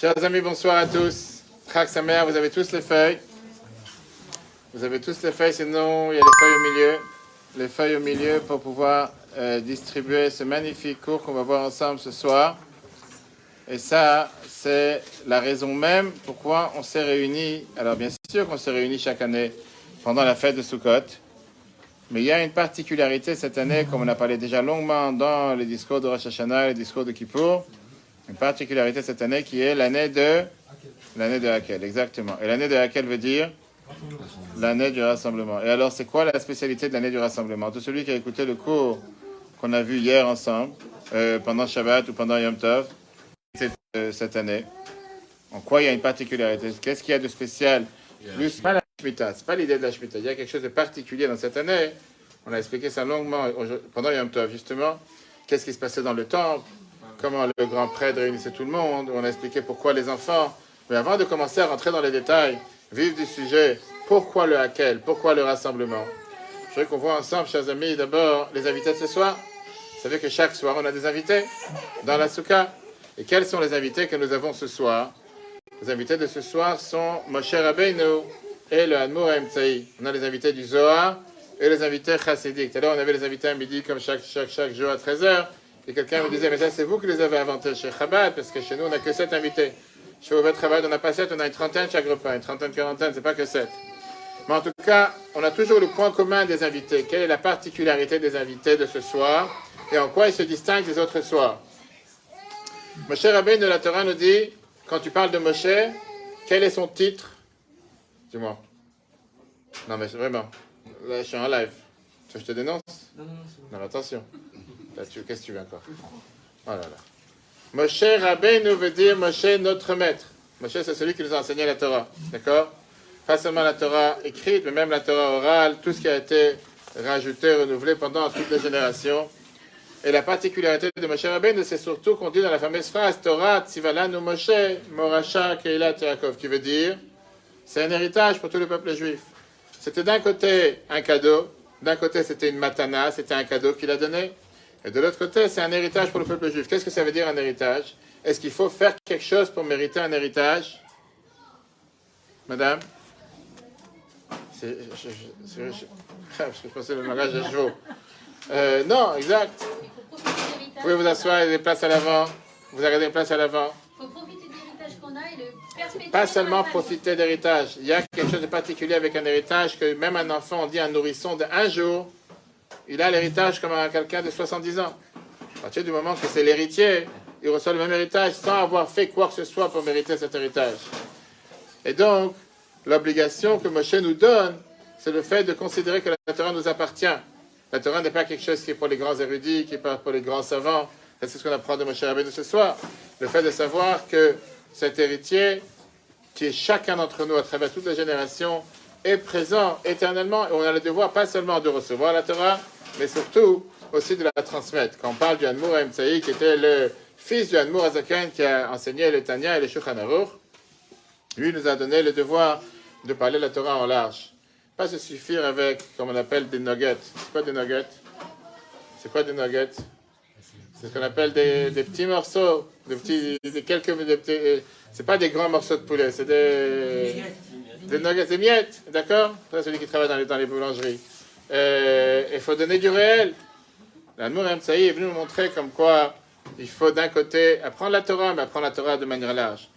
Chers amis, bonsoir à tous. Mère, vous avez tous les feuilles. Vous avez tous les feuilles, sinon il y a les feuilles au milieu. Les feuilles au milieu pour pouvoir euh, distribuer ce magnifique cours qu'on va voir ensemble ce soir. Et ça, c'est la raison même pourquoi on s'est réunis. Alors bien sûr qu'on s'est réunis chaque année pendant la fête de Sukkot. Mais il y a une particularité cette année, comme on a parlé déjà longuement dans les discours de Rosh Hashanah les discours de Kippour, une particularité cette année qui est l'année de l'année de Hakel, exactement. Et l'année de Hakel veut dire l'année du rassemblement. Et alors, c'est quoi la spécialité de l'année du rassemblement? Tout celui qui a écouté le cours qu'on a vu hier ensemble, euh, pendant Shabbat ou pendant Yom Tov, cette, euh, cette année, en quoi il y a une particularité? Qu'est-ce qu'il y a de spécial? Plus pas la Shemitah, c'est pas l'idée de la Shemitah. Il y a quelque chose de particulier dans cette année. On a expliqué ça longuement pendant Yom Tov, justement. Qu'est-ce qui se passait dans le temple? Comment le grand prêtre réunissait tout le monde On a expliqué pourquoi les enfants. Mais avant de commencer à rentrer dans les détails, vivre du sujet, pourquoi le Hakel Pourquoi le rassemblement? Je voudrais qu'on voit ensemble, chers amis, d'abord les invités de ce soir. Vous savez que chaque soir, on a des invités dans la souka. Et quels sont les invités que nous avons ce soir? Les invités de ce soir sont Moshe Rabbeinu et le Hanmour Emtsaï. On a les invités du Zohar et les invités chassidiques. Tout à l'heure, on avait les invités à midi, comme chaque, chaque, chaque jour à 13h. Et quelqu'un me disait, mais ça, c'est vous qui les avez inventés chez Chabad, parce que chez nous, on n'a que 7 invités. Chez Obed Chabad, on n'a pas 7, on a une trentaine chaque repas, une trentaine, quarantaine, c'est pas que 7. Mais en tout cas, on a toujours le point commun des invités. Quelle est la particularité des invités de ce soir? Et en quoi ils se distinguent des autres soirs? Moshe Rabbein de la Torah nous dit, quand tu parles de Moshe, quel est son titre? Dis-moi. Non, mais vraiment, là, je suis en live. Tu veux que je te dénonce? Non, non, non. Non, attention. Tu- Qu'est-ce que tu veux encore? Oh là là. Moshe veut dire Moshe notre maître. Moshe, c'est celui qui nous a enseigné la Torah. D'accord? Pas seulement la Torah écrite, mais même la Torah orale, tout ce qui a été rajouté, renouvelé pendant toutes les générations. Et la particularité de Moshe Rabbeinu, c'est surtout qu'on dit dans la fameuse phrase Torah Tzivalanu Moshe Moracha Keilat Yaakov, qui veut dire c'est un héritage pour tout le peuple juif. C'était d'un côté un cadeau, d'un côté c'était une matana, c'était un cadeau qu'il a donné, et de l'autre côté c'est un héritage pour le peuple juif. Qu'est-ce que ça veut dire un héritage? Est-ce qu'il faut faire quelque chose pour mériter un héritage? Madame? C'est- je- je- je- que je pensais le mariage à chevaux. Euh, non, exact. Il faut profiter de Vous pouvez vous asseoir, a des places à l'avant. Vous avez des places à l'avant. Il faut profiter de l'héritage qu'on a et le perpétuer. Pas seulement profiter d'héritage. Il y a quelque chose de particulier avec un héritage que même un enfant, on dit un nourrisson de un jour, il a l'héritage comme un- quelqu'un de 70 ans. À partir du moment que c'est l'héritier, il reçoit le même héritage sans avoir fait quoi que ce soit pour mériter cet héritage. Et donc, l'obligation que Moshe nous donne, c'est le fait de considérer que la Torah nous appartient. La Torah n'est pas quelque chose qui est pour les grands érudits, qui est pour les grands savants. C'est ce qu'on apprend de Moshe Rabbeinu ce soir. Le fait de savoir que cet héritier, qui est chacun d'entre nous à travers toutes les générations, est présent éternellement et on a le devoir pas seulement de recevoir la Torah, mais surtout aussi de la transmettre. Quand on parle du Hanmour Emtsaï, qui était le fils du Hanmour Azaken qui a enseigné le Tanya et le Shulchan lui nous a donné le devoir de parler la Torah en large. Pas se suffire avec, comme on appelle, des nuggets. C'est quoi des nuggets? C'est quoi des nuggets? C'est ce qu'on appelle des, des petits morceaux, des petits, des quelques, des petits, euh, c'est pas des grands morceaux de poulet, c'est des, des nuggets, des miettes, d'accord Ça, celui qui travaille dans les, boulangeries. Euh, Il faut donner du réel. L'amour Saïd est venu nous montrer comme quoi il faut d'un côté apprendre la Torah, mais apprendre la Torah de manière large.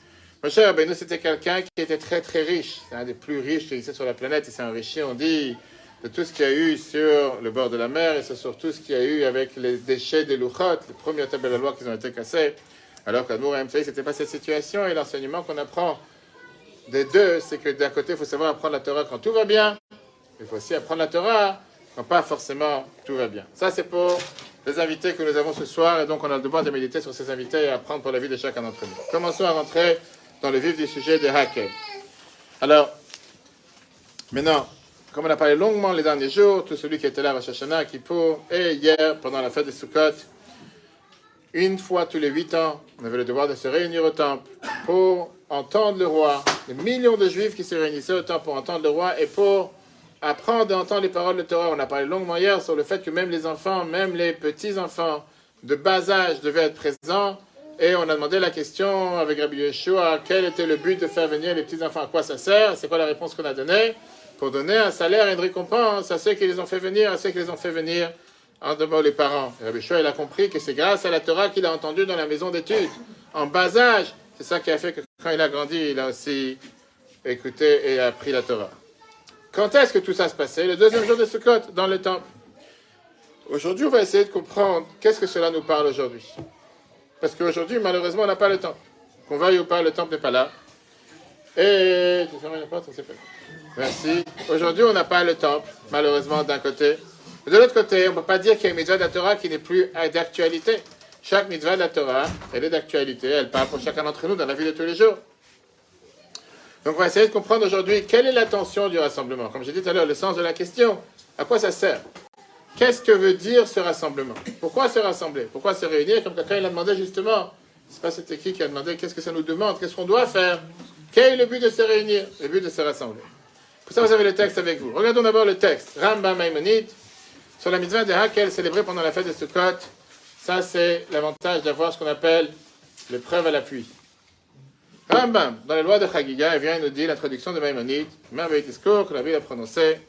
Moshe Rabbeinu, c'était quelqu'un qui était très très riche. C'est un des plus riches qui existait sur la planète. Il s'est enrichi, on dit, de tout ce qu'il y a eu sur le bord de la mer et c'est surtout ce qu'il y a eu avec les déchets des Luchot, les premières tables de loi qui ont été cassées. Alors qu'Amour Saïd, c'était pas cette situation et l'enseignement qu'on apprend des deux, c'est que d'un côté, il faut savoir apprendre la Torah quand tout va bien. Il faut aussi apprendre la Torah quand pas forcément tout va bien. Ça, c'est pour les invités que nous avons ce soir, et donc on a le devoir de méditer sur ces invités et apprendre pour la vie de chacun d'entre nous. Commençons à rentrer dans le vif du sujet de Hakel. Alors, maintenant, comme on a parlé longuement les derniers jours, tout celui qui était là à Rosh Hashanah, Kippour, et hier, pendant la fête de Sukkot, une fois tous les huit ans, on avait le devoir de se réunir au temple pour entendre le roi. Des millions de juifs qui se réunissaient au temple pour entendre le roi et pour apprendre à entendre les paroles de Torah. On a parlé longuement hier sur le fait que même les enfants, même les petits-enfants de bas âge devaient être présents Et on a demandé la question avec Rabbi Yeshua, quel était le but de faire venir les petits-enfants, à quoi ça sert? C'est quoi la réponse qu'on a donnée? Pour donner un salaire et une récompense à ceux qui les ont fait venir, à ceux qui les ont fait venir, en deux mots, les parents. Et Rabbi Yeshua, il a compris que c'est grâce à la Torah qu'il a entendu dans la maison d'études, en bas âge. C'est ça qui a fait que quand il a grandi, il a aussi écouté et appris la Torah. Quand est-ce que tout ça se passait Le deuxième jour de Sukkot, dans le temple. Aujourd'hui, on va essayer de comprendre qu'est-ce que cela nous parle aujourd'hui. Parce qu'aujourd'hui, malheureusement, on n'a pas le temps. Qu'on veuille ou pas, le temple n'est pas là. Et. Merci. Aujourd'hui, on n'a pas le temple, malheureusement, d'un côté. De l'autre côté, on ne peut pas dire qu'il y a une mitzvah de la Torah qui n'est plus d'actualité. Chaque mitzvah de la Torah, elle est d'actualité, elle parle pour chacun d'entre nous dans la vie de tous les jours. Donc on va essayer de comprendre aujourd'hui quelle est l'intention du rassemblement. Comme j'ai dit tout à l'heure, le sens de la question, à quoi ça sert? Qu'est-ce que veut dire ce rassemblement? Pourquoi se rassembler? Pourquoi se réunir? Comme quelqu'un il a demandé justement, c'est pas c'était qui qui a demandé qu'est-ce que ça nous demande? Qu'est-ce qu'on doit faire? Quel est le but de se réunir? Le but de se rassembler. Pour ça, vous avez le texte avec vous. Regardons d'abord le texte. Rambam Maïmonide, sur la mitzvah de Hakel célébrée pendant la fête de Sukkot. Ça, c'est l'avantage d'avoir ce qu'on appelle l'épreuve à l'appui. Rambam, dans les lois de Chagiga, il vient nous dire l'introduction de Maïmonide, merveilleux discours que la Bible a prononcé.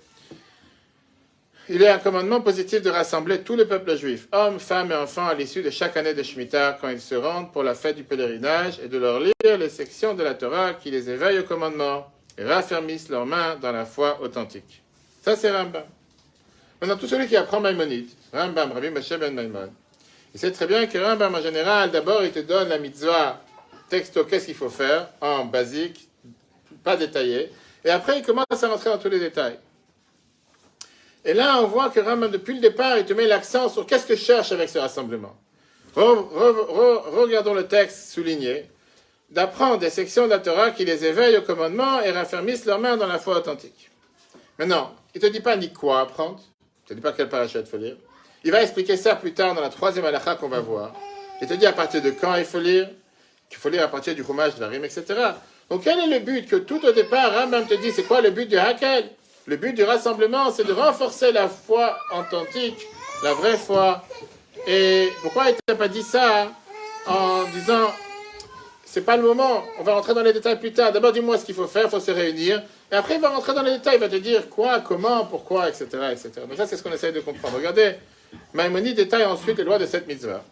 Il est un commandement positif de rassembler tout le peuple juif, hommes, femmes et enfants, à l'issue de chaque année de Shemitah, quand ils se rendent pour la fête du pèlerinage, et de leur lire les sections de la Torah qui les éveillent au commandement et raffermissent leurs mains dans la foi authentique. Ça, c'est Rambam. Maintenant, tout celui qui apprend Maïmonide, Rambam, Rabbi Moshe Ben Maïmon, il sait très bien que Rambam, en général, d'abord, il te donne la mitzvah texto, qu'est-ce qu'il faut faire, en basique, pas détaillé, et après, il commence à rentrer dans tous les détails. Et là, on voit que Rambam, depuis le départ, il te met l'accent sur qu'est-ce que je cherche avec ce rassemblement. regardons le texte souligné. D'apprendre des sections de qui les éveillent au commandement et raffermissent leurs mains dans la foi authentique. Maintenant, il ne te dit pas ni quoi apprendre. Il ne te dit pas quel parachat il faut lire. Il va expliquer ça plus tard dans la troisième halakha qu'on va voir. Il te dit à partir de quand il faut lire, qu'il faut lire à partir du roumage de la rime, etc. Donc quel est le but que tout au départ, Rambam te dit, c'est quoi le but du Hakel? Le but du rassemblement, c'est de renforcer la foi authentique, la vraie foi. Et pourquoi il t'a pas dit ça en disant c'est pas le moment, on va rentrer dans les détails plus tard. D'abord, dis-moi ce qu'il faut faire, il faut se réunir. Et après, il va rentrer dans les détails, il va te dire quoi, comment, pourquoi, etc. etc. Donc, ça, c'est ce qu'on essaye de comprendre. Regardez, Maïmoni détaille ensuite les lois de cette mitzvah.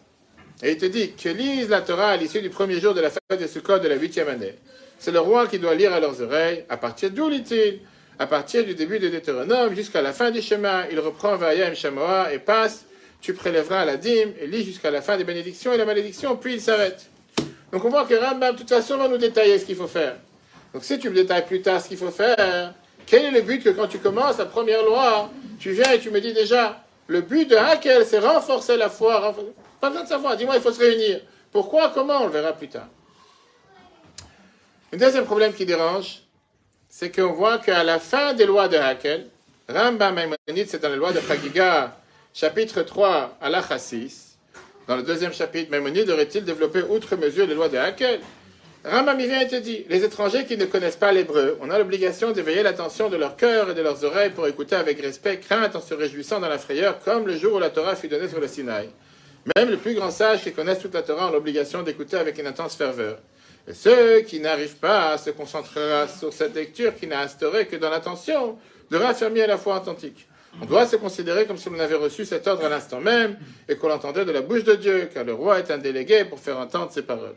Et il te dit que lise la Torah à l'issue du premier jour de la fête de Sukkot de la huitième année. C'est le roi qui doit lire à leurs oreilles, à partir d'où lit-il? À partir du début de Deutéronome jusqu'à la fin du chemin. Il reprend Vayam Shamoa et passe. Tu prélèveras la dîme et lit jusqu'à la fin des bénédictions et la malédiction, puis il s'arrête. Donc on voit que Rambam, de toute façon, va nous détailler ce qu'il faut faire. Donc si tu me détailles plus tard ce qu'il faut faire, quel est le but que quand tu commences la première loi, tu viens et tu me dis déjà, le but de Hakel, c'est renforcer la foi. Pas besoin de savoir, dis-moi, il faut se réunir. Pourquoi, comment, on le verra plus tard. Un deuxième problème qui dérange, c'est qu'on voit qu'à la fin des lois de Hakel, Rambam Maïmonide, c'est dans les lois de Chagiga, chapitre 3, à 6, dans le deuxième chapitre, Maïmonide aurait-il développé outre mesure les lois de Hakel? Rambam vient et dit, les étrangers qui ne connaissent pas l'hébreu, on a l'obligation d'éveiller l'attention de leur cœur et de leurs oreilles pour écouter avec respect, crainte, en se réjouissant dans la frayeur, comme le jour où la Torah fut donnée sur le Sinaï. Même les plus grands sages qui connaissent toute la Torah ont l'obligation d'écouter avec une intense ferveur. Et ceux qui n'arrivent pas à se concentrer sur cette lecture qui n'a instauré que dans l'intention de raffermir la foi authentique. On doit se considérer comme si on avait reçu cet ordre à l'instant même et qu'on l'entendait de la bouche de Dieu, car le roi est un délégué pour faire entendre ses paroles.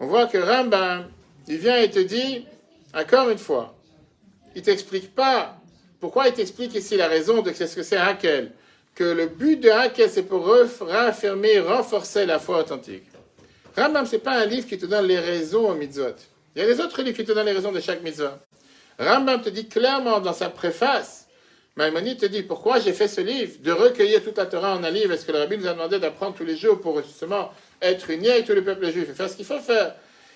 On voit que Rambam, il vient et te dit, encore une fois, il t'explique pas, pourquoi il t'explique ici la raison de ce que c'est Hakel, que le but de Hakel, c'est pour raffermir, renforcer la foi authentique. Rambam, ce n'est pas un livre qui te donne les raisons aux mitzvot. Il y a des autres livres qui te donnent les raisons de chaque mitzvah. Rambam te dit clairement dans sa préface, Maïmonide te dit pourquoi j'ai fait ce livre, de recueillir toute la Torah en un livre, est-ce que le rabbi nous a demandé d'apprendre tous les jours pour justement être unis avec tout le peuple juif et faire ce qu'il faut faire.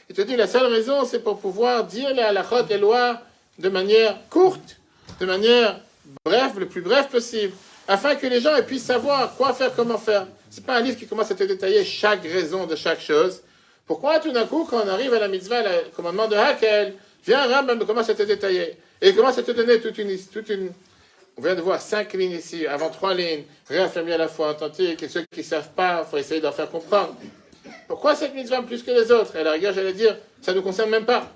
Il te dit la seule raison, c'est pour pouvoir dire les halachot, les lois, de manière courte, de manière brève, le plus bref possible, afin que les gens puissent savoir quoi faire, comment faire. C'est pas un livre qui commence à te détailler chaque raison de chaque chose. Pourquoi tout d'un coup, quand on arrive à la mitzvah, le commandement de Hakel, vient Rambam commence à te détailler. Et commence à te donner toute une, toute une, on vient de voir cinq lignes ici, avant trois lignes, réaffirmer à la fois authentique, et ceux qui ne savent pas, il faut essayer d'en faire comprendre. Pourquoi cette mitzvah plus que les autres? À la rigueur, j'allais dire, ça ne nous concerne même pas.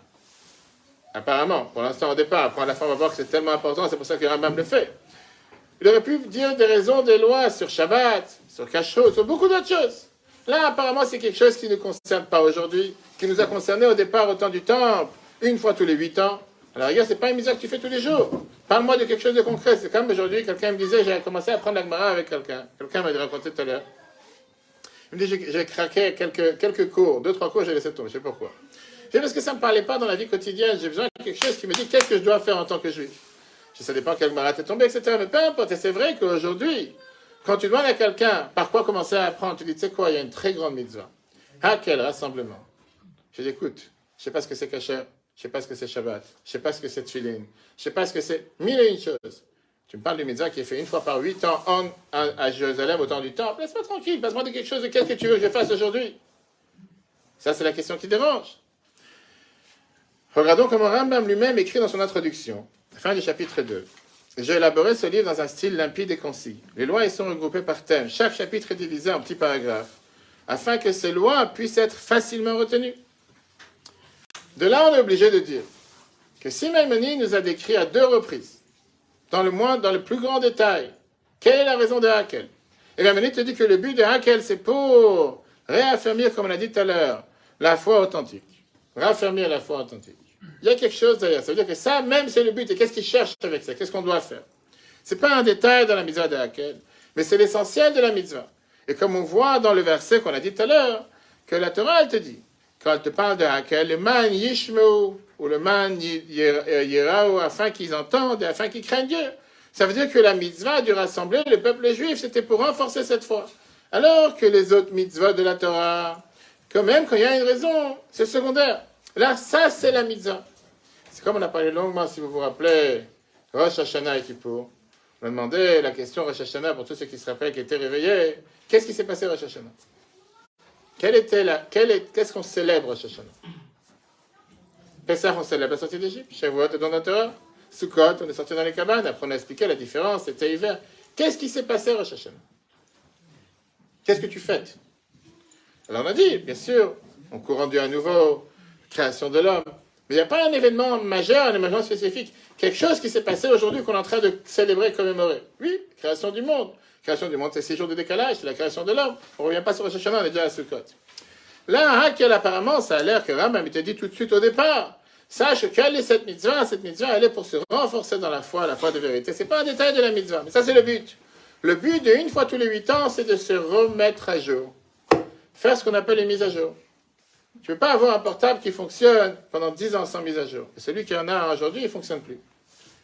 Apparemment, pour l'instant au départ, après à la fin on va voir que c'est tellement important, c'est pour ça que Rambam le fait. Il aurait pu dire des raisons, des lois sur Shabbat, sur Kashrut, sur beaucoup d'autres choses. Là, apparemment, c'est quelque chose qui ne concerne pas aujourd'hui, qui nous a concerné au départ au temps du temple, une fois tous les huit ans. La rigueur, c'est pas une misère que tu fais tous les jours. Parle-moi de quelque chose de concret. C'est comme aujourd'hui, quelqu'un me disait, j'ai commencé à prendre la Gemara avec quelqu'un. Quelqu'un m'a raconté tout à l'heure. Il me dit, j'ai craqué quelques, quelques cours, deux, trois cours, j'ai laissé tomber, je sais pourquoi. C'est parce que ça ne me parlait pas dans la vie quotidienne. J'ai besoin de quelque chose qui me dit qu'est-ce que je dois faire en tant que juif? Je sais pas quelle Gemara t'est tombé, etc. Mais peu importe. Et c'est vrai qu'aujourd'hui, quand tu demandes à quelqu'un par quoi commencer à apprendre, tu dis, tu sais quoi, il y a une très grande mitzvah. À quel rassemblement? Je dis, écoute, je sais pas ce que c'est Kacher, je sais pas ce que c'est Shabbat, je sais pas ce que c'est Tfilin, je sais pas ce que c'est mille et une choses. Tu me parles du mitzvah qui est fait une fois par huit ans à Jérusalem au temps du temps. Laisse-moi tranquille, passe-moi de quelque chose de quel que tu veux que je fasse aujourd'hui. Ça, c'est la question qui dérange. Regardons comment Rambam lui-même écrit dans son introduction, fin du chapitre 2. J'ai élaboré ce livre dans un style limpide et concis. Les lois y sont regroupées par thème. Chaque chapitre est divisé en petits paragraphes, afin que ces lois puissent être facilement retenues. De là, on est obligé de dire que si nous a décrit à deux reprises, dans le moins, dans le plus grand détail, quelle est la raison de Hakel Et Maimoni te dit que le but de Hakel, c'est pour réaffirmer, comme on l'a dit tout à l'heure, la foi authentique. Raffermir la foi authentique. Il y a quelque chose derrière. Ça veut dire que ça, même, c'est le but. Et qu'est-ce qu'il cherche avec ça? Qu'est-ce qu'on doit faire? C'est pas un détail dans la mitzvah de Hakel, mais c'est l'essentiel de la mitzvah. Et comme on voit dans le verset qu'on a dit tout à l'heure, que la Torah, elle te dit, quand elle te parle de Hakel, le man yishmeu, ou le man yirao, afin qu'ils entendent et afin qu'ils craignent Dieu. Ça veut dire que la mitzvah dû rassembler le peuple juif, c'était pour renforcer cette foi. Alors que les autres mitzvahs de la Torah, quand même, quand il y a une raison, c'est secondaire. Là, ça, c'est la mitzvah. C'est comme on a parlé longuement, si vous vous rappelez, Rosh Hashanah et Kippour. On a demandé la question Rosh Hashanah pour tous ceux qui se rappellent, qui étaient réveillés. Qu'est-ce qui s'est passé Rosh Hashanah? Qu'est-ce qu'on célèbre Rosh Hashanah Pessah, on célèbre la sortie d'Égypte. Shavuot, le don. Sukkot, on est sorti dans les cabanes. Après, on a expliqué la différence, c'était hiver. Qu'est-ce qui s'est passé Rosh Qu'est-ce que tu fêtes? Alors on a dit, bien sûr, on court rendu à nouveau création de l'homme. Mais il n'y a pas un événement majeur, un événement spécifique. Quelque chose qui s'est passé aujourd'hui qu'on est en train de célébrer, commémorer. Oui, création du monde. Création du monde, c'est six jours de décalage, c'est la création de l'homme. On ne revient pas sur le Hashanah, on est déjà à Sukkot. Là, Hakel, apparemment, ça a l'air que Rambam t'a dit tout de suite au départ. Sache quelle est cette mitzvah Cette mitzvah, elle est pour se renforcer dans la foi, la foi de vérité. C'est pas un détail de la mitzvah, mais ça, c'est le but. Le but de une fois tous les huit ans, c'est de se remettre à jour. Faire ce qu'on appelle les mises à jour. Tu ne peux pas avoir un portable qui fonctionne pendant 10 ans sans mise à jour. Et celui qui en a aujourd'hui, il ne fonctionne plus.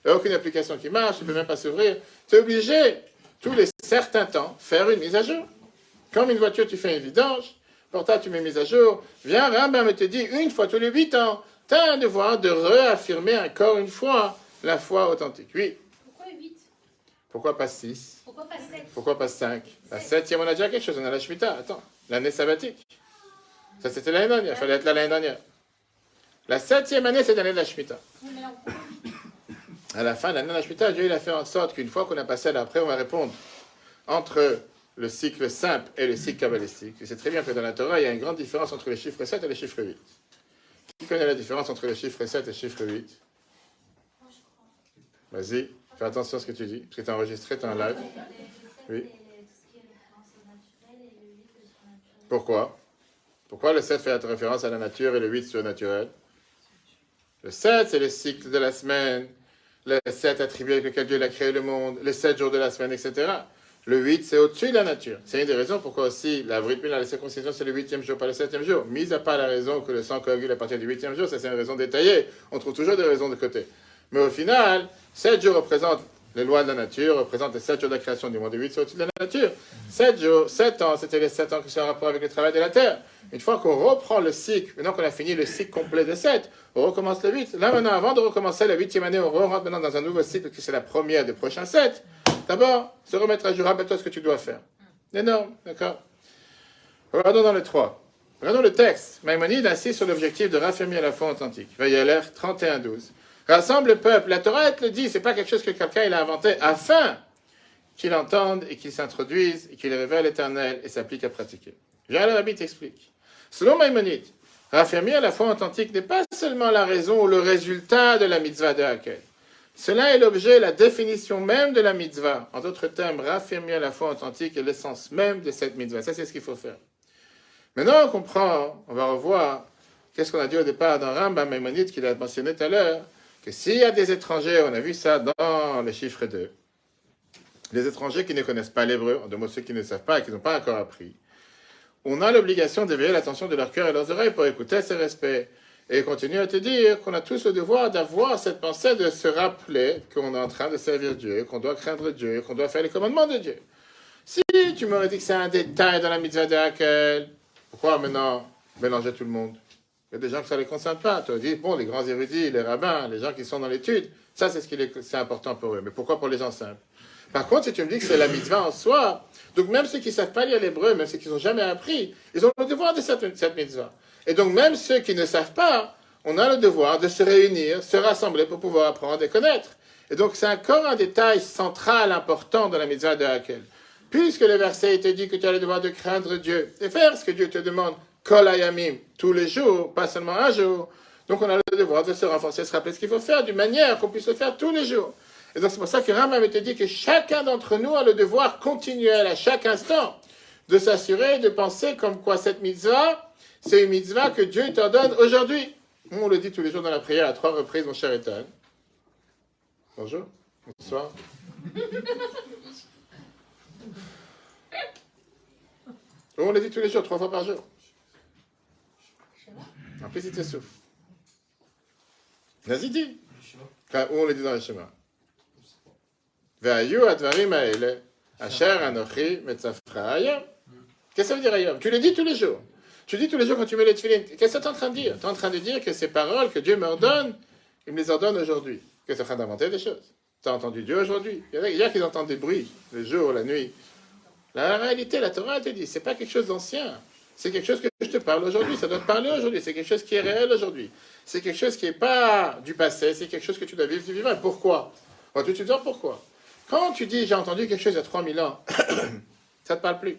Il n'y a aucune application qui marche, il ne peut même pas s'ouvrir. Tu es obligé, tous les certains temps, faire une mise à jour. Comme une voiture, tu fais une vidange, portable, tu mets une mise à jour. Viens, Rambam te dit, une fois tous les 8 ans, tu as un devoir de réaffirmer encore une fois la foi authentique. Oui. Pourquoi 8 Pourquoi pas 6 Pourquoi pas 7 Pourquoi pas 5 La septième, on a déjà quelque chose, on a la Shemitah. Attends, l'année sabbatique. Ça, c'était l'année dernière. Il fallait être là l'année dernière. La septième année, c'est l'année de la Shemitah. À la fin de l'année Shemitah, Dieu il a fait en sorte qu'une fois qu'on a passé à l'après, on va répondre entre le cycle simple et le cycle kabbalistique. Et c'est très bien que dans la Torah, il y a une grande différence entre les chiffres 7 et les chiffres 8. Qui connaît la différence entre le chiffre 7 et le chiffre 8 Vas-y, fais attention à ce que tu dis, parce que tu as enregistré, tu as un live. Oui. Pourquoi? Pourquoi le 7 fait référence à la nature et le 8 surnaturel? Le 7, c'est le cycle de la semaine, le 7 attribué avec lequel Dieu a créé le monde, les 7 jours de la semaine, etc. Le 8, c'est au-dessus de la nature. C'est une des raisons pourquoi aussi la Brit la circoncision, c'est le huitième jour, pas le septième jour. Mis à part la raison que le sang coagule à partir du huitième jour, ça c'est une raison détaillée. On trouve toujours des raisons de côté. Mais au final, 7 jours représentent les lois de la nature représentent les 7 jours de la création du monde. 8 c'est au-dessus de la nature. 7 jours, 7 ans, c'était les 7 ans qui sont en rapport avec le travail de la terre. Une fois qu'on reprend le cycle, maintenant qu'on a fini le cycle complet de 7, on recommence le 8. Là maintenant, avant de recommencer la 8e année, on rentre maintenant dans un nouveau cycle qui c'est la première des prochains 7. D'abord, se remettre à jour, rappelle-toi ce que tu dois faire. Énorme, d'accord Regardons dans le 3. Regardons le texte. Maïmonide insiste sur l'objectif de raffermir la foi authentique. l'air 31-12. Rassemble le peuple. La Torah le dit, c'est pas quelque chose que quelqu'un il a inventé afin qu'il entende et qu'il s'introduise et qu'il révèle l'éternel et s'applique à pratiquer. Viens le Rabbi t'explique. Selon Maïmonide, raffermir la foi authentique n'est pas seulement la raison ou le résultat de la mitzvah de Hakel. Cela est l'objet, la définition même de la mitzvah. En d'autres termes, raffermir la foi authentique est l'essence même de cette mitzvah. Ça, c'est ce qu'il faut faire. Maintenant, on comprend, on va revoir, qu'est-ce qu'on a dit au départ dans Rambam Maïmonide qu'il a mentionné tout à l'heure, que s'il y a des étrangers, on a vu ça dans les chiffres 2, les étrangers qui ne connaissent pas l'hébreu, en deux mots ceux qui ne savent pas et qui n'ont pas encore appris, on a l'obligation d'éveiller l'attention de leur cœur et leurs oreilles pour écouter ces respects. Et il continue à te dire qu'on a tous le devoir d'avoir cette pensée de se rappeler qu'on est en train de servir Dieu, qu'on doit craindre Dieu, qu'on doit faire les commandements de Dieu. Si tu m'aurais dit que c'est un détail dans la mitzvah de pourquoi maintenant mélanger tout le monde? Il y a des gens que ça ne les concerne pas. Tu dit, bon, les grands érudits, les rabbins, les gens qui sont dans l'étude, ça c'est ce qui est, important pour eux. Mais pourquoi pour les gens simples Par contre, si tu me dis que c'est la mitzvah en soi, donc même ceux qui ne savent pas lire l'hébreu, même ceux qui n'ont jamais appris, ils ont le devoir de cette, cette mitzvah. Et donc même ceux qui ne savent pas, on a le devoir de se réunir, se rassembler pour pouvoir apprendre et connaître. Et donc c'est encore un détail central, important dans la mitzvah de Hakel. Puisque le verset te dit que tu as le devoir de craindre Dieu et faire ce que Dieu te demande, kol ayamim, tous les jours, pas seulement un jour. Donc on a le devoir de se renforcer, se rappeler ce qu'il faut faire d'une manière qu'on puisse le faire tous les jours. Et donc c'est pour ça que Rambam te dit que chacun d'entre nous a le devoir continuel à chaque instant de s'assurer, de penser comme quoi cette mitzvah, c'est une mitzvah que Dieu t'ordonne aujourd'hui. On le dit tous les jours dans la prière à trois reprises, mon cher Ethan. Bonjour. Bonsoir. On le dit tous les jours, trois fois par jour. En plus, il te souffle. Vas-y, dis. Où on le dit dans le chemin. Qu'est-ce que ça veut dire ailleurs Tu le dis tous les jours. Tu dis tous les jours quand tu mets les tefilines. Qu'est-ce que tu es en train de dire? Tu es en train de dire que ces paroles que Dieu m'ordonne, il me les ordonne aujourd'hui. Que tu es en train d'inventer des choses. Tu as entendu Dieu aujourd'hui. Il y a qui entendent des bruits, le jour, la nuit. La réalité, la Torah te dit, c'est pas quelque chose d'ancien. C'est quelque chose que je te parle aujourd'hui. Ça doit te parler aujourd'hui. C'est quelque chose qui est réel aujourd'hui. C'est quelque chose qui n'est pas du passé. C'est quelque chose que tu dois vivre du vivant. Pourquoi? On va tout de pourquoi. Quand tu dis j'ai entendu quelque chose il y a 3000 ans, ça ne te parle plus.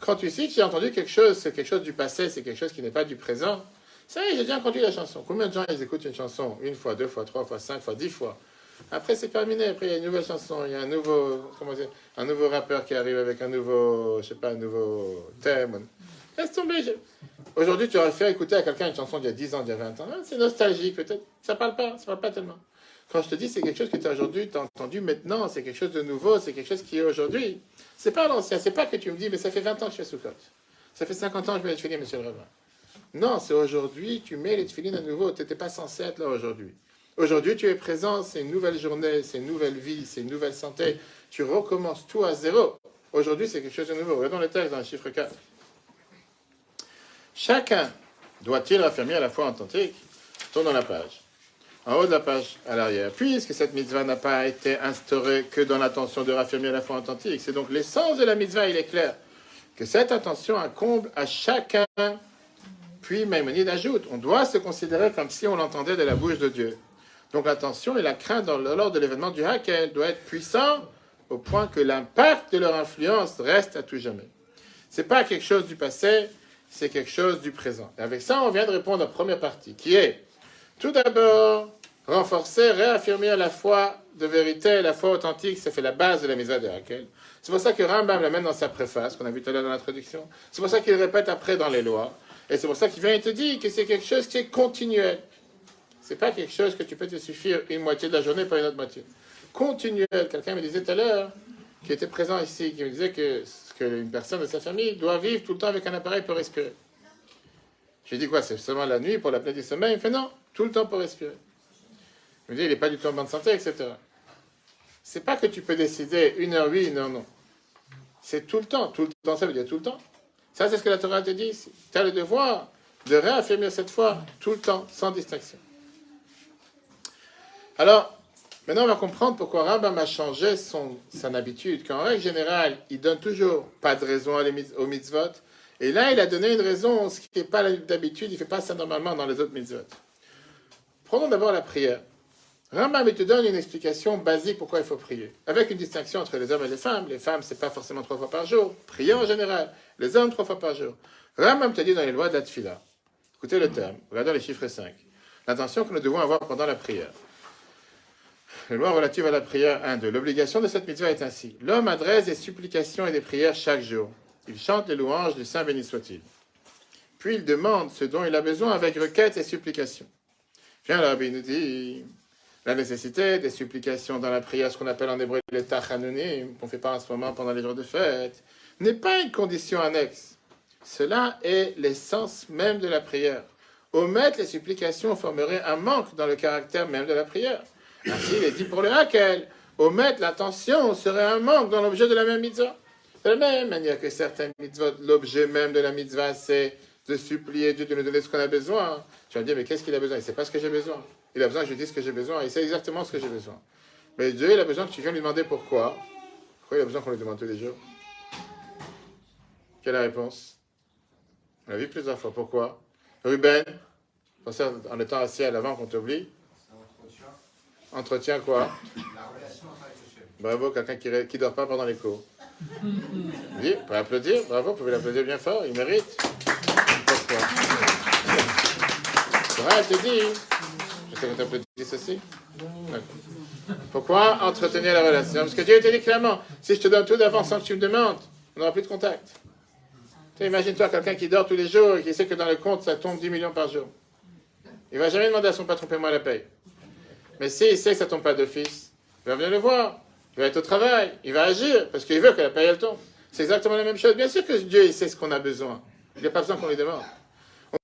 Quand tu que j'ai entendu quelque chose, c'est quelque chose du passé, c'est quelque chose qui n'est pas du présent, ça y est, j'ai déjà entendu la chanson. Combien de gens ils écoutent une chanson? Une fois, deux fois, trois fois, cinq fois, dix fois? Après, c'est terminé. Après, il y a une nouvelle chanson, il y a un nouveau, comment dire, un nouveau rappeur qui arrive avec un nouveau, je sais pas, un nouveau thème. Laisse tomber. Aujourd'hui, tu aurais fait écouter à quelqu'un une chanson d'il y a 10 ans, d'il y a 20 ans. Ah, c'est nostalgique, peut-être. Ça parle pas, ça parle pas tellement. Quand je te dis c'est quelque chose que tu as aujourd'hui, tu as entendu maintenant, c'est quelque chose de nouveau, c'est quelque chose qui est aujourd'hui. C'est pas l'ancien, c'est pas que tu me dis, mais ça fait 20 ans que je fais Soukot. Ça fait 50 ans que je mets les tefilines, monsieur le rabbin. Non, c'est aujourd'hui, tu mets les tefilines à nouveau, tu n'étais pas censé être là aujourd'hui. Aujourd'hui, tu es présent, c'est une nouvelle journée, c'est une nouvelle vie, c'est une nouvelle santé. Tu recommences tout à zéro. Aujourd'hui, c'est quelque chose de nouveau. Regardons le texte dans le chiffre 4. Chacun doit-il affirmer à la fois authentique? Tourne la page en haut de la page à l'arrière. Puisque cette mitzvah n'a pas été instaurée que dans l'intention de raffirmer la foi authentique, c'est donc l'essence de la mitzvah, il est clair, que cette intention incombe à chacun. Puis Maïmonide ajoute, on doit se considérer comme si on l'entendait de la bouche de Dieu. Donc l'attention et la crainte lors de l'événement du Hakel doit être puissant au point que l'impact de leur influence reste à tout jamais. C'est pas quelque chose du passé, c'est quelque chose du présent. Et avec ça, on vient de répondre à la première partie, qui est tout d'abord, renforcer, réaffirmer la foi de vérité, la foi authentique, ça fait la base de la mise de Hakel. C'est pour ça que Rambam l'amène dans sa préface, qu'on a vu tout à l'heure dans l'introduction. C'est pour ça qu'il répète après dans les lois. Et c'est pour ça qu'il vient et te dit que c'est quelque chose qui est continuel. C'est pas quelque chose que tu peux te suffire une moitié de la journée par une autre moitié. Continuel. Quelqu'un me disait tout à l'heure, qui était présent ici, qui me disait que, une personne de sa famille doit vivre tout le temps avec un appareil pour respirer. J'ai dit quoi C'est seulement la nuit pour la plaie du sommeil? Il fait non, tout le temps pour respirer. Il me dit il n'est pas du tout en bonne santé, etc. C'est pas que tu peux décider une heure oui, une heure non. C'est tout le temps. Tout le temps, ça veut dire tout le temps. Ça, c'est ce que la Torah te dit. Tu as le devoir de réaffirmer cette foi tout le temps, sans distinction. Alors, maintenant, on va comprendre pourquoi Rambam a changé son, son habitude. Qu'en règle générale, il donne toujours pas de raison aux mitzvot, et là, il a donné une raison, ce qui n'est pas d'habitude, il ne fait pas ça normalement dans les autres mitzvot. Prenons d'abord la prière. Rambam il te donne une explication basique pourquoi il faut prier, avec une distinction entre les hommes et les femmes. Les femmes, c'est pas forcément trois fois par jour, prier en général. Les hommes, trois fois par jour. Rambam te dit dans les lois de la écoutez le terme, regardez les chiffres 5, l'intention que nous devons avoir pendant la prière. Les lois relatives à la prière 1, 2. L'obligation de cette mitzvah est ainsi. L'homme adresse des supplications et des prières chaque jour. Il chante les louanges du Saint béni soit-il. Puis il demande ce dont il a besoin avec requêtes et supplications. Viens, le rabbi nous dit la nécessité des supplications dans la prière, ce qu'on appelle en hébreu les tachanonim, qu'on ne fait pas en ce moment pendant les jours de fête, n'est pas une condition annexe. Cela est l'essence même de la prière. Omettre les supplications formerait un manque dans le caractère même de la prière. Ainsi, il est dit pour le hakel, omettre l'attention serait un manque dans l'objet de la même mitzvah. De la même manière que certaines mitzvot, l'objet même de la mitzvah, c'est de supplier Dieu de nous donner ce qu'on a besoin. Tu vas me dire, mais qu'est-ce qu'il a besoin? Il ne sait pas ce que j'ai besoin. Il a besoin que je dise ce que j'ai besoin. Il sait exactement ce que j'ai besoin. Mais Dieu, il a besoin que tu viennes lui demander pourquoi. Pourquoi il a besoin qu'on lui demande tous les jours? Quelle est la réponse? On l'a vu plusieurs fois. Pourquoi Ruben, en étant assis à l'avant qu'on t'oublie. Entretien quoi Bravo, quelqu'un qui ne dort pas pendant les cours. Oui, vous pouvez applaudir, bravo, vous pouvez l'applaudir bien fort, il mérite. Pourquoi elle te dit Je sais que tu applaudis ceci. Pourquoi entretenir la relation Parce que Dieu te dit clairement si je te donne tout d'avance sans que tu me demandes, on n'aura plus de contact. Imagine-toi quelqu'un qui dort tous les jours et qui sait que dans le compte, ça tombe 10 millions par jour. Il ne va jamais demander à son patron, paie-moi la paye. Mais s'il sait que ça tombe pas d'office, il va venir le voir. Il va être au travail. Il va agir parce qu'il veut que la elle tombe. C'est exactement la même chose. Bien sûr que Dieu, il sait ce qu'on a besoin. Il n'y a pas besoin qu'on lui demande.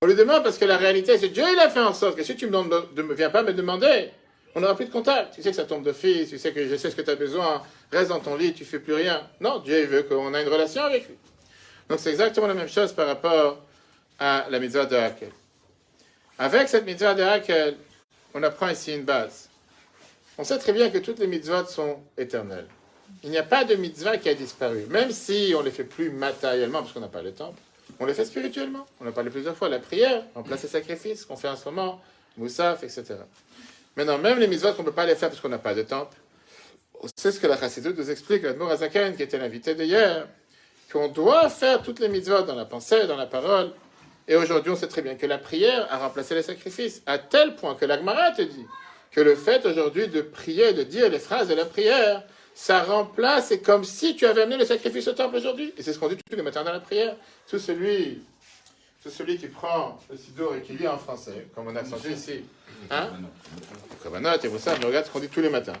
On lui demande parce que la réalité, c'est Dieu, il a fait en sorte que si tu ne viens pas me demander, on n'aura plus de contact. Tu sais que ça tombe d'office, tu sais que je sais ce que tu as besoin, reste dans ton lit, tu fais plus rien. Non, Dieu, il veut qu'on ait une relation avec lui. Donc c'est exactement la même chose par rapport à la mitzvah de Hakel. Avec cette mitzvah de Hakel, on apprend ici une base. On sait très bien que toutes les mitzvahs sont éternelles. Il n'y a pas de mitzvah qui a disparu, même si on ne les fait plus matériellement parce qu'on n'a pas le temple. On les fait spirituellement. On a parlé plusieurs fois. La prière, remplace les sacrifices qu'on fait en ce moment, Moussaf, etc. Maintenant, même les mitzvahs qu'on ne peut pas les faire parce qu'on n'a pas de temple, c'est ce que la Chassidut nous explique, l'Admour Azaken, qui était l'invité d'hier, qu'on doit faire toutes les mitzvahs dans la pensée, dans la parole. Et aujourd'hui, on sait très bien que la prière a remplacé les sacrifices, à tel point que l'Agmara te dit que le fait aujourd'hui de prier, de dire les phrases de la prière, ça remplace, c'est comme si tu avais amené le sacrifice au temple aujourd'hui. Et c'est ce qu'on dit tous les matins dans la prière. Tout celui, tout celui qui prend le sidour et qui lit en français, comme on a accentué ici, hein? Et vous savez, regarde ce qu'on dit tous les matins.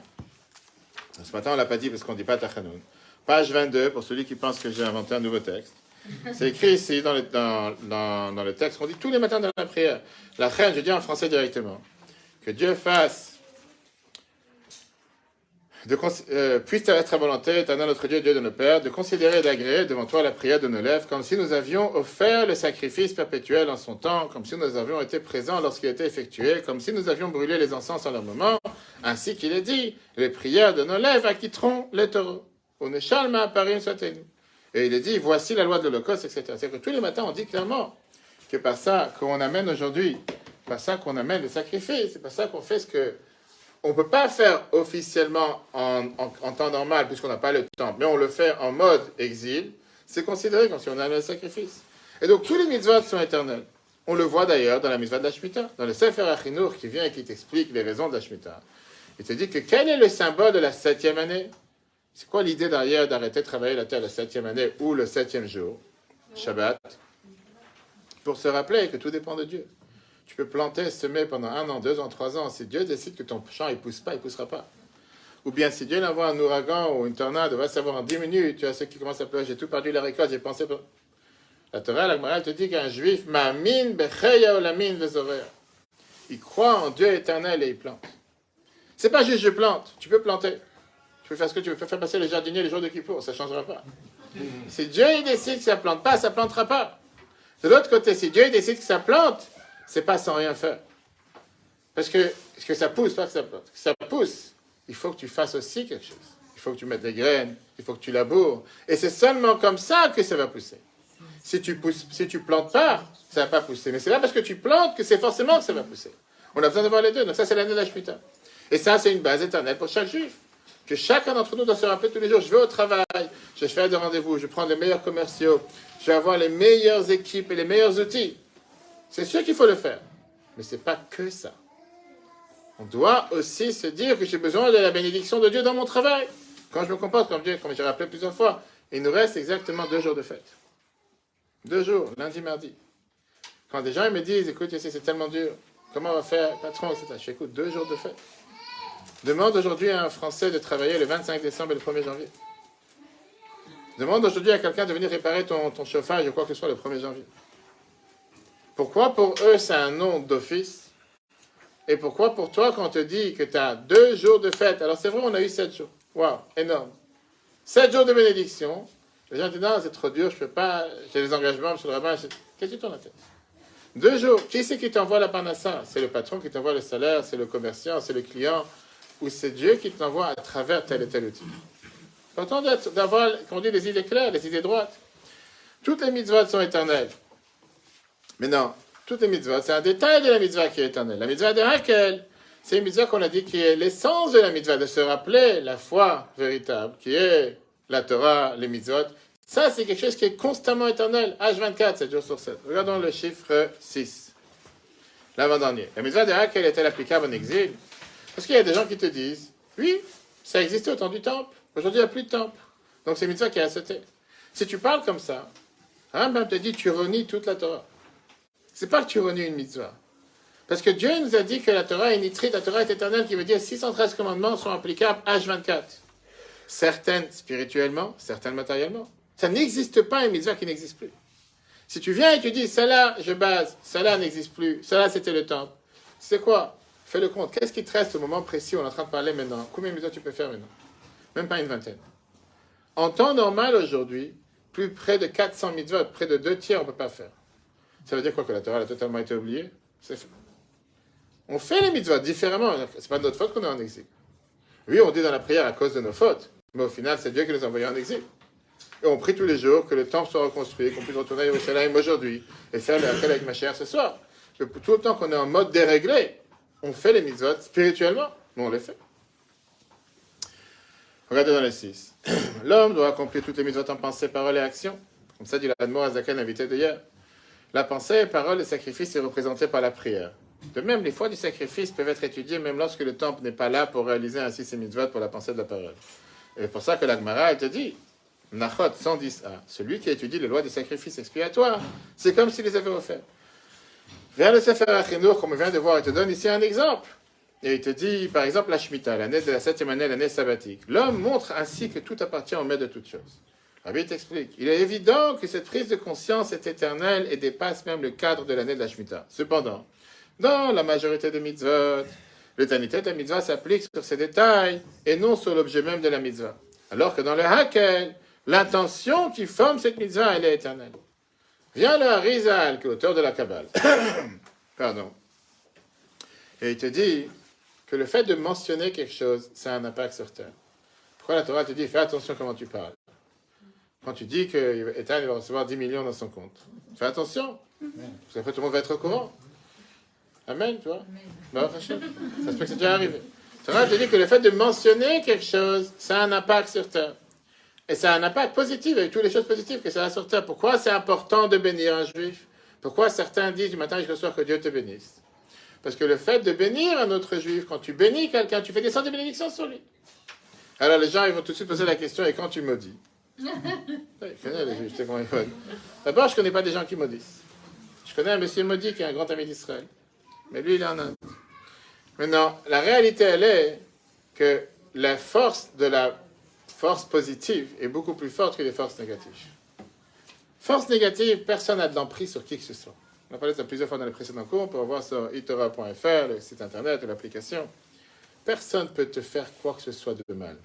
Ce matin, on ne l'a pas dit parce qu'on ne dit pas Tachanoun. Page 22, pour celui qui pense que j'ai inventé un nouveau texte. C'est écrit ici dans le, dans, le texte qu'on dit tous les matins dans la prière. La reine, je dis en français directement. Que Dieu fasse euh, puisse être à volonté, éternel notre Dieu, Dieu de nos pères, de considérer et d'agréer devant toi la prière de nos lèvres, comme si nous avions offert le sacrifice perpétuel en son temps, comme si nous avions été présents lorsqu'il était effectué, comme si nous avions brûlé les encens en leur moment, ainsi qu'il est dit, les prières de nos lèvres acquitteront les taureaux. On est chalma Paris soit Et il est dit, voici la loi de l'Holocauste, etc. C'est que tous les matins, on dit clairement que par ça qu'on amène aujourd'hui, par ça qu'on amène le sacrifice, c'est par ça qu'on fait ce que on ne peut pas faire officiellement en, temps normal puisqu'on n'a pas le temps, mais on le fait en mode exil, c'est considéré comme si on avait le sacrifice. Et donc tous les mitzvahs sont éternels. On le voit d'ailleurs dans la mitzvah d'Ashmita, dans le Sefer Achinour qui vient et qui t'explique les raisons d'Ashmita. Il te dit que quel est le symbole de la septième année? C'est quoi l'idée derrière d'arrêter de travailler la terre la septième année ou le septième jour Shabbat? Pour se rappeler que tout dépend de Dieu. Tu peux planter, semer pendant un an, deux ans, trois ans. Si Dieu décide que ton champ ne pousse pas, il ne poussera pas. Ou bien si Dieu envoie un ouragan ou une tornade, va savoir en dix minutes, tu as ceux qui commencent à pleurer, j'ai tout perdu la récolte, j'ai pensé... La Torah, la Gemara, te dit qu'un juif, ma'amin Il croit en Dieu éternel et il plante. C'est pas juste je plante, tu peux planter. Peux faire ce que tu veux, peux faire passer les jardiniers les jours de Kippour, ça ne changera pas. Si Dieu il décide que ça plante pas, ça plantera pas. De l'autre côté, si Dieu il décide que ça plante, c'est pas sans rien faire. Parce que, que ça pousse, pas que ça plante. ça pousse, il faut que tu fasses aussi quelque chose. Il faut que tu mettes des graines, il faut que tu laboures. Et c'est seulement comme ça que ça va pousser. Si tu pousses, si tu plantes pas, ça va pas pousser. Mais c'est là parce que tu plantes que c'est forcément que ça va pousser. On a besoin de voir les deux. Donc ça, c'est l'année de la Et ça, c'est une base éternelle pour chaque juif. Que chacun d'entre nous doit se rappeler tous les jours, je vais au travail, je faire des rendez-vous, je prends les meilleurs commerciaux, je vais avoir les meilleures équipes et les meilleurs outils. C'est sûr qu'il faut le faire. Mais ce n'est pas que ça. On doit aussi se dire que j'ai besoin de la bénédiction de Dieu dans mon travail. Quand je me comporte comme Dieu, comme j'ai rappelé plusieurs fois, il nous reste exactement deux jours de fête. Deux jours, lundi, mardi. Quand des gens me disent, écoute, c'est tellement dur, comment on va faire, patron, etc. Je fais, écoute, deux jours de fête. Demande aujourd'hui à un Français de travailler le 25 décembre et le 1er janvier. Demande aujourd'hui à quelqu'un de venir réparer ton, ton chauffage ou quoi que ce soit le 1er janvier. Pourquoi pour eux c'est un nom d'office? Et pourquoi pour toi quand on te dit que tu as deux jours de fête? Alors c'est vrai, on a eu sept jours. Waouh, énorme. Sept jours de bénédiction. Les gens disent non, c'est trop dur, je ne peux pas, j'ai des engagements, monsieur le rabbin. Qu'est-ce que tu tournes la tête? Deux jours. Qui c'est qui t'envoie la panassa C'est le patron qui t'envoie le salaire, c'est le commerçant, c'est le client, ou c'est Dieu qui t'envoie à travers tel et tel outil. Important d'avoir, qu'on dit, des idées claires, des idées droites. Toutes les mitzvahs sont éternelles. Mais non, toutes les mitzvahs, c'est un détail de la mitzvah qui est éternelle. La mitzvah de Hakel, c'est une mitzvah qu'on a dit qui est l'essence de la mitzvah, de se rappeler la foi véritable, qui est la Torah, les mitzvot. Ça, c'est quelque chose qui est constamment éternel. H24, 7 jours sur 7. Regardons le chiffre 6. L'avant-dernier. La mitzvah de Hakel est-elle applicable en exil? Parce qu'il y a des gens qui te disent, oui, ça existait au temps du temple. Aujourd'hui, il n'y a plus de temple. Donc c'est une mitzvah qui est sauté. Si tu parles comme ça, Rambam te dit, tu renies toute la Torah. C'est pas que tu renies une mitzvah. Parce que Dieu nous a dit que la Torah est nitrite, la Torah est éternelle, qui veut dire 613 commandements sont applicables H24. Certaines spirituellement, certaines matériellement. Ça n'existe pas une mitzvah qui n'existe plus. Si tu viens et tu dis, celle-là, je base, celle-là n'existe plus, celle-là, c'était le temple. C'est quoi? Fais le compte. Qu'est-ce qui te reste au moment précis où on est en train de parler maintenant? Combien de mitzvahs tu peux faire maintenant? Même pas une vingtaine. En temps normal aujourd'hui, plus près de 400 mitzvahs, près de deux tiers, on ne peut pas faire. Ça veut dire quoi? Que la Torah a totalement été oubliée? On fait les mitzvahs différemment. C'est pas notre faute qu'on est en exil. Oui, on dit dans la prière à cause de nos fautes. Mais au final, c'est Dieu qui nous a envoyés en exil. Et on prie tous les jours que le temple soit reconstruit, qu'on puisse retourner à Yerushalayim aujourd'hui et faire le avec ma chère ce soir. Que tout le temps qu'on est en mode déréglé, on fait les mitzvot spirituellement, mais on les fait. Regardez dans les 6. L'homme doit accomplir toutes les mitzvot en pensée, parole et action. Comme ça dit l'Admo Azakan, invité d'hier. La pensée, parole et sacrifice est représenté par la prière. De même, les fois du sacrifice peuvent être étudiées même lorsque le temple n'est pas là pour réaliser ainsi ses mitzvot pour la pensée de la parole. Et c'est pour ça que l'Agmara, elle te dit, Nachot 110a, celui qui étudie les lois des sacrifices expiatoires, c'est comme s'il les avait offerts. Viens le Sefer Achinour, comme on vient de voir, il te donne ici un exemple. Et il te dit, par exemple, la Shemitah, l'année de la septième année, l'année sabbatique. L'homme montre ainsi que tout appartient au maître de toutes choses. Rabbi t'explique. Il est évident que cette prise de conscience est éternelle et dépasse même le cadre de l'année de la Shemitah. Cependant, dans la majorité des mitzvot, l'éternité de la mitzvah s'applique sur ces détails et non sur l'objet même de la mitzvah. Alors que dans le Hakel, l'intention qui forme cette mitzvah, elle est éternelle. Vient le Harizal, qui est l'auteur de la Kabbale. Pardon. Et il te dit que le fait de mentionner quelque chose, ça a un impact sur terre. Pourquoi la Torah te dit fais attention comment tu parles? Quand tu dis que Ethan va recevoir 10 millions dans son compte. Fais attention. Parce qu'après, tout le monde va être au courant. Amen, tu vois bah, Ça se peut que c'est déjà arrivé. Ça te dit que le fait de mentionner quelque chose, ça a un impact sur terre. Et ça a un impact positif avec toutes les choses positives que ça a sur terre. Pourquoi c'est important de bénir un juif? Pourquoi certains disent du matin jusqu'au soir que Dieu te bénisse? Parce que le fait de bénir un autre juif, quand tu bénis quelqu'un, tu fais descendre des bénédictions sur lui. Alors les gens, ils vont tout de suite poser la question, et quand tu maudis? Je connais les juifs, comment ils D'abord, je ne connais pas des gens qui maudissent. Je connais un monsieur maudit qui est un grand ami d'Israël. Mais lui, il est en Inde. Maintenant, la réalité, elle est que la force de la force positive est beaucoup plus forte que les forces négatives. Force négative, personne n'a de l'emprise sur qui que ce soit. On a parlé de ça plusieurs fois dans les précédents cours. On peut sur itora.fr, le site internet, l'application. Personne ne peut te faire quoi que ce soit de mal.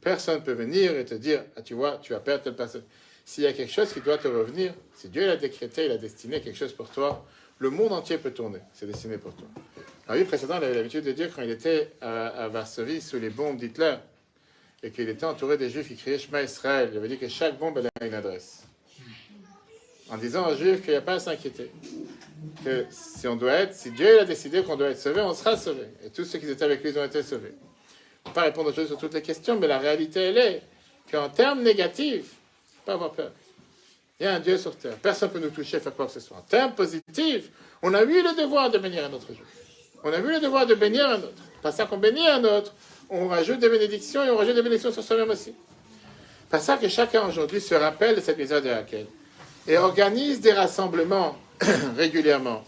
Personne ne peut venir et te dire, ah, tu vois, tu vas perdre telle personne. S'il y a quelque chose qui doit te revenir, si Dieu l'a décrété, il a destiné quelque chose pour toi, le monde entier peut tourner. C'est destiné pour toi. La vie précédente, il avait l'habitude de dire quand il était à, Varsovie sous les bombes d'Hitler et qu'il était entouré des juifs qui criaient Shema Israël. Il avait dit que chaque bombe a une adresse. En disant aux juifs qu'il n'y a pas à s'inquiéter. que si on doit être, si Dieu a décidé qu'on doit être sauvé, on sera sauvé. Et tous ceux qui étaient avec lui ont été sauvés. On ne peut pas répondre aux sur toutes les questions, mais la réalité, elle est qu'en termes négatifs, pas avoir peur. Il y a un Dieu sur terre. Personne ne peut nous toucher, faire quoi que ce soit. En termes positifs, on a eu le devoir de bénir un autre jour. On a eu le devoir de bénir un autre. Pas ça qu'on bénit un autre, on rajoute des bénédictions et on rajoute des bénédictions sur soi-même aussi. Pas ça que chacun aujourd'hui se rappelle de cet épisode de laquelle et organise des rassemblements régulièrement.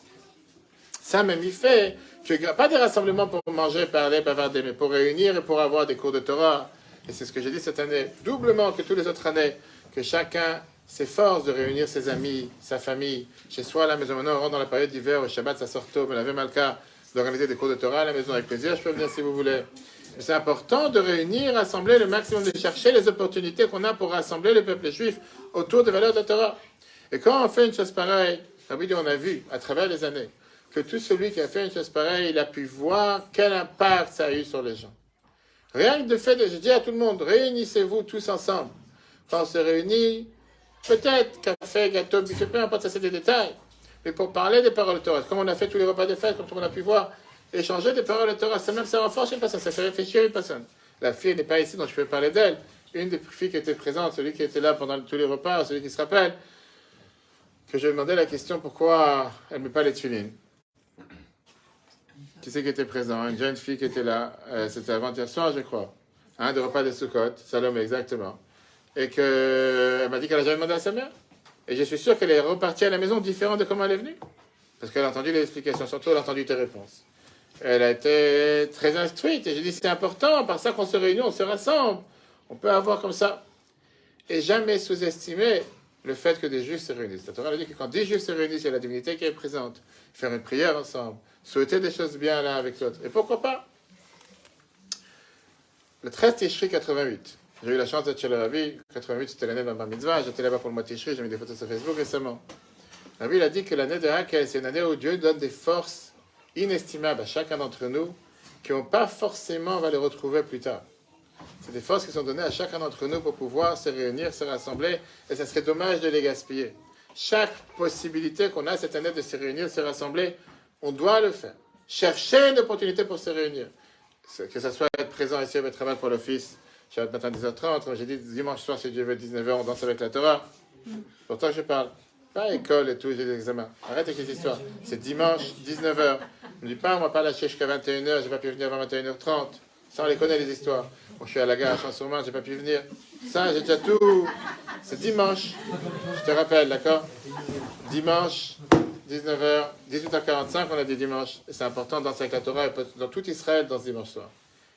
Ça même il fait que, pas des rassemblements pour manger, parler, bavarder, mais pour réunir et pour avoir des cours de Torah. Et c'est ce que j'ai dit cette année, doublement que toutes les autres années, que chacun s'efforce de réunir ses amis, sa famille, chez soi à la maison. Maintenant, on rentre dans la période d'hiver, au Shabbat, ça sort tôt, mais mal cas d'organiser des cours de Torah à la maison avec plaisir. Je peux venir si vous voulez. C'est important de réunir, rassembler le maximum, de chercher les opportunités qu'on a pour rassembler le peuple juif autour des valeurs de Torah. Et quand on fait une chose pareille, on a vu à travers les années que tout celui qui a fait une chose pareille, il a pu voir quel impact ça a eu sur les gens. Rien que de fait, je dis à tout le monde, réunissez-vous tous ensemble. Quand on se réunit, peut-être café, gâteau, buffet, peu importe, ça c'est des détails. Mais pour parler des paroles de Torah, comme on a fait tous les repas de fête, comme on a pu voir, échanger des paroles de Torah, ça même ça renforce une personne, ça fait réfléchir une personne. La fille n'est pas ici, donc je peux parler d'elle. Une des filles qui était présente, celui qui était là pendant tous les repas, celui qui se rappelle, que je lui demandais la question pourquoi elle ne met pas les tefillines. Qui c'est qui était présent? Une jeune fille qui était là, euh, c'était avant-hier soir, je crois. Un des repas de Sukkot, Salomé, exactement. Et qu'elle m'a dit qu'elle n'a jamais demandé à sa mère. Et je suis sûr qu'elle est repartie à la maison différente de comment elle est venue. Parce qu'elle a entendu les explications, surtout elle a entendu tes réponses. Elle a été très instruite. Et j'ai dit, c'est important, par ça qu'on se réunit, on se rassemble. On peut avoir comme ça. Et jamais sous-estimer le fait que des juifs se réunissent. La Torah dit que quand des juifs se réunissent, il y a la divinité qui est présente. Faire une prière ensemble, souhaiter des choses bien l'un avec l'autre. Et pourquoi pas? Le 13 Tishri 88. J'ai eu la chance d'être chez le Rabbi. 88, c'était l'année de ma mitzvah. J'étais là-bas pour le mois Tishri. J'ai mis des photos sur Facebook récemment. Le Rabbi a dit que l'année de Hakel, c'est une année où Dieu donne des forces inestimables à chacun d'entre nous qui n'ont pas forcément va les retrouver plus tard. C'est des forces qui sont données à chacun d'entre nous pour pouvoir se réunir, se rassembler, et ça serait dommage de les gaspiller. Chaque possibilité qu'on a cette année de se réunir, se rassembler, on doit le faire. Chercher une opportunité pour se réunir. Que ce soit être présent ici au travail pour l'office, Shabbat matin 10h30, j'ai dit dimanche soir, si Dieu veut, 19h, on danse avec la Torah. Pourtant, je parle. Pas école et tout, j'ai des examens. Arrête avec les histoires. C'est dimanche, 19h. Ne me dis pas, on va pas lâcher jusqu'à 21h, j'ai pas pu venir avant 21h30. Ça, on les connaît, les histoires. Je suis à la gare à Chanson-Main, j'ai pas pu venir. Ça, j'ai déjà tout. C'est dimanche. Je te rappelle, d'accord? Dimanche, 19h, 18h45, on a dit dimanche. C'est important dans avec la Torah, dans tout Israël, dans ce dimanche soir.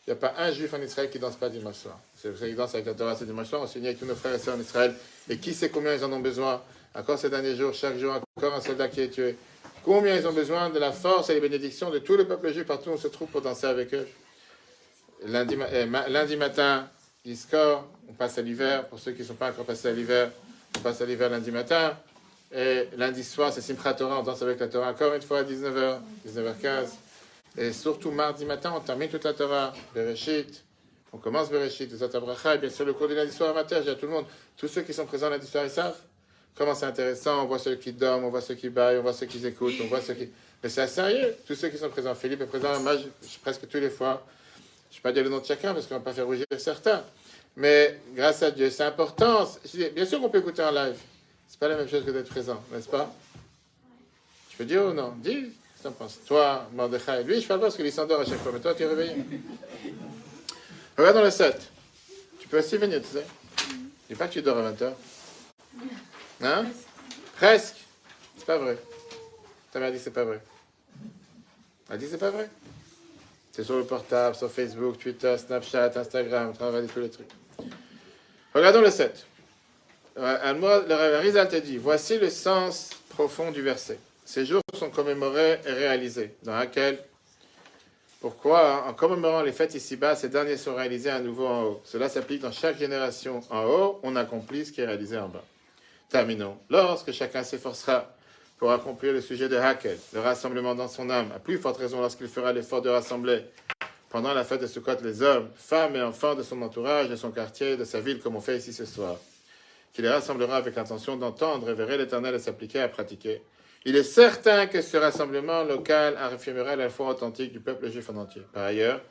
Il n'y a pas un juif en Israël qui ne danse pas dimanche soir. C'est vrai qu'ils dansent avec la Torah ce dimanche soir. On s'unit avec tous nos frères et sœurs en Israël. Et qui sait combien ils en ont besoin? Encore ces derniers jours, chaque jour, encore un soldat qui est tué. Combien ils ont besoin de la force et des bénédictions de tout le peuple juif partout où on se trouve pour danser avec eux. Lundi, eh, matin, Iskor, on passe à l'hiver. Pour ceux qui ne sont pas encore passés à l'hiver, on passe à l'hiver lundi matin. Et lundi soir, c'est Simchat Torah, on danse avec la Torah encore une fois à 19h, 19h15. Et surtout mardi matin, on termine toute la Torah, Bereshit. On commence Bereshit, Zatabracha, et bien sûr le cours du lundi soir matin, j'ai à tout le monde, tous ceux qui sont présents lundi soir, ils savent comment c'est intéressant, on voit ceux qui dorment, on voit ceux qui baillent, on voit ceux qui écoutent, on voit ceux qui... Mais c'est sérieux, tous ceux qui sont présents. Philippe est présent, moi, presque tous les fois. Je ne vais pas dire le nom de chacun parce qu'on ne va pas faire rougir certains. Mais grâce à Dieu, c'est important. Bien sûr qu'on peut écouter en live. C'est pas la même chose que d'être présent, n'est-ce pas? Tu peux dire ou non? Dis, ça me pense. Toi, Mordechai, lui, je parle pas parce qu'il s'endort à chaque fois, mais toi, tu es réveillé. Regarde dans le 7. Tu peux aussi venir, tu sais. Dis pas que tu dors à 20h. Hein? Presque. C'est pas vrai. Ta mère dit c'est pas vrai. Elle dit c'est pas vrai. C'est sur le portable, sur Facebook, Twitter, Snapchat, Instagram, travaille tous les trucs. Regardons le 7. Le Rizal te dit Voici le sens profond du verset. Ces jours sont commémorés et réalisés. Dans laquelle Pourquoi En commémorant les fêtes ici-bas, ces derniers sont réalisés à nouveau en haut. Cela s'applique dans chaque génération. En haut, on accomplit ce qui est réalisé en bas. Terminons. Lorsque chacun s'efforcera pour accomplir le sujet de Hakel, le rassemblement dans son âme, à plus forte raison lorsqu'il fera l'effort de rassembler pendant la fête de Sukkot les hommes, femmes et enfants de son entourage, de son quartier, de sa ville, comme on fait ici ce soir. qui les rassemblera avec l'intention d'entendre et verrer l'Éternel et s'appliquer à pratiquer. Il est certain que ce rassemblement local affirmerait la foi authentique du peuple juif en entier. Par ailleurs,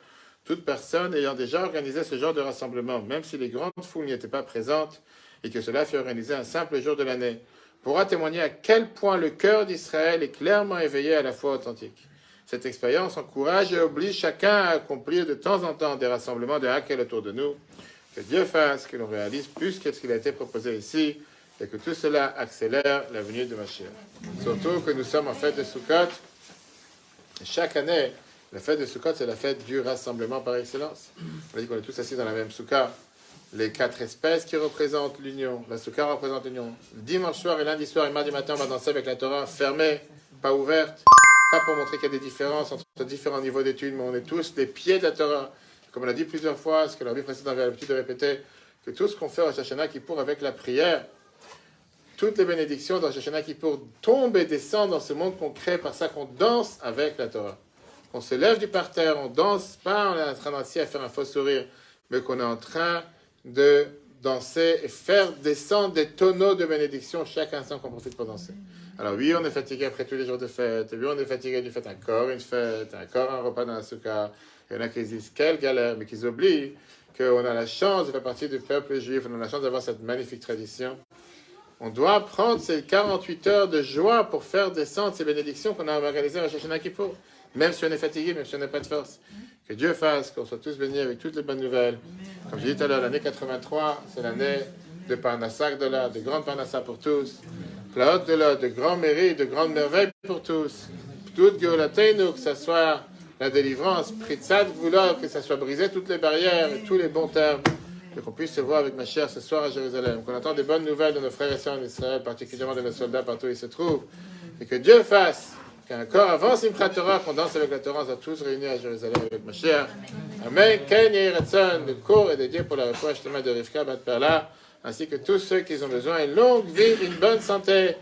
toute personne ayant déjà organisé ce genre de rassemblement, même si les grandes foules n'y étaient pas présentes, et que cela fut organisé un simple jour de l'année, pourra témoigner à quel point le cœur d'Israël est clairement éveillé à la foi authentique. Cette expérience encourage et oblige chacun à accomplir de temps en temps des rassemblements de Hakel autour de nous. Que Dieu fasse que l'on réalise plus que ce qu'il a été proposé ici et que tout cela accélère la venue de Mashiach. Surtout que nous sommes en fête de Sukkot. Chaque année, la fête de Sukkot, c'est la fête du rassemblement par excellence. On dit qu'on est tous assis dans la même Sukkah. Les quatre espèces qui représentent l'union. La Sukkah représente l'union. Dimanche soir et lundi soir et mardi matin, on va danser avec la Torah fermée, pas ouverte. Pas pour montrer qu'il y a des différences entre différents niveaux d'études, mais on est tous les pieds de la Torah. Comme on l'a dit plusieurs fois, ce que la vie précédente avait l'habitude de répéter, que tout ce qu'on fait au Shashana Kippour avec la prière, toutes les bénédictions dans Shashana Kippour tombent et descendent dans ce monde qu'on crée par ça qu'on danse avec la Torah. On se lève du parterre, on danse pas, on est en train d'assis à faire un faux sourire, mais qu'on est en train de danser et faire descendre des tonneaux de bénédictions chaque instant qu'on profite pour danser. Alors oui, on est fatigué après tous les jours de fête, oui, on est fatigué du fait encore une fête, encore un repas dans la soukha. Il y en a qui disent quelle galère, mais qui oublient qu'on a la chance de faire partie du peuple juif, on a la chance d'avoir cette magnifique tradition. On doit prendre ces 48 heures de joie pour faire descendre ces bénédictions qu'on a organisées à Shashana Kippour, même si on est fatigué, même si on n'a pas de force. Que Dieu fasse qu'on soit tous bénis avec toutes les bonnes nouvelles. Comme j'ai dit tout à l'heure, l'année 83, c'est l'année de Parnassa de là, de grande Parnassa pour tous. Plaot de là, de grands mérites, de grandes merveilles pour tous. Toute Geolatenu, que ce soit la délivrance, Pritzad Gvula, que ça soit brisé toutes les barrières et tous les bons termes. Et qu'on puisse se voir avec ma chère ce soir à Jérusalem. Qu'on entende des bonnes nouvelles de nos frères et sœurs en Israël, particulièrement de nos soldats partout où ils se trouvent. Et que Dieu fasse qu'encore avant Simchat Torah, qu'on danse avec la Torah, on tous réunis à Jérusalem avec ma chère. Amen. Ken Yeretson, le cours est dédié pour la reproche de Rivka Bat Perla ainsi que tous ceux qui ont besoin d'une longue vie, une bonne santé.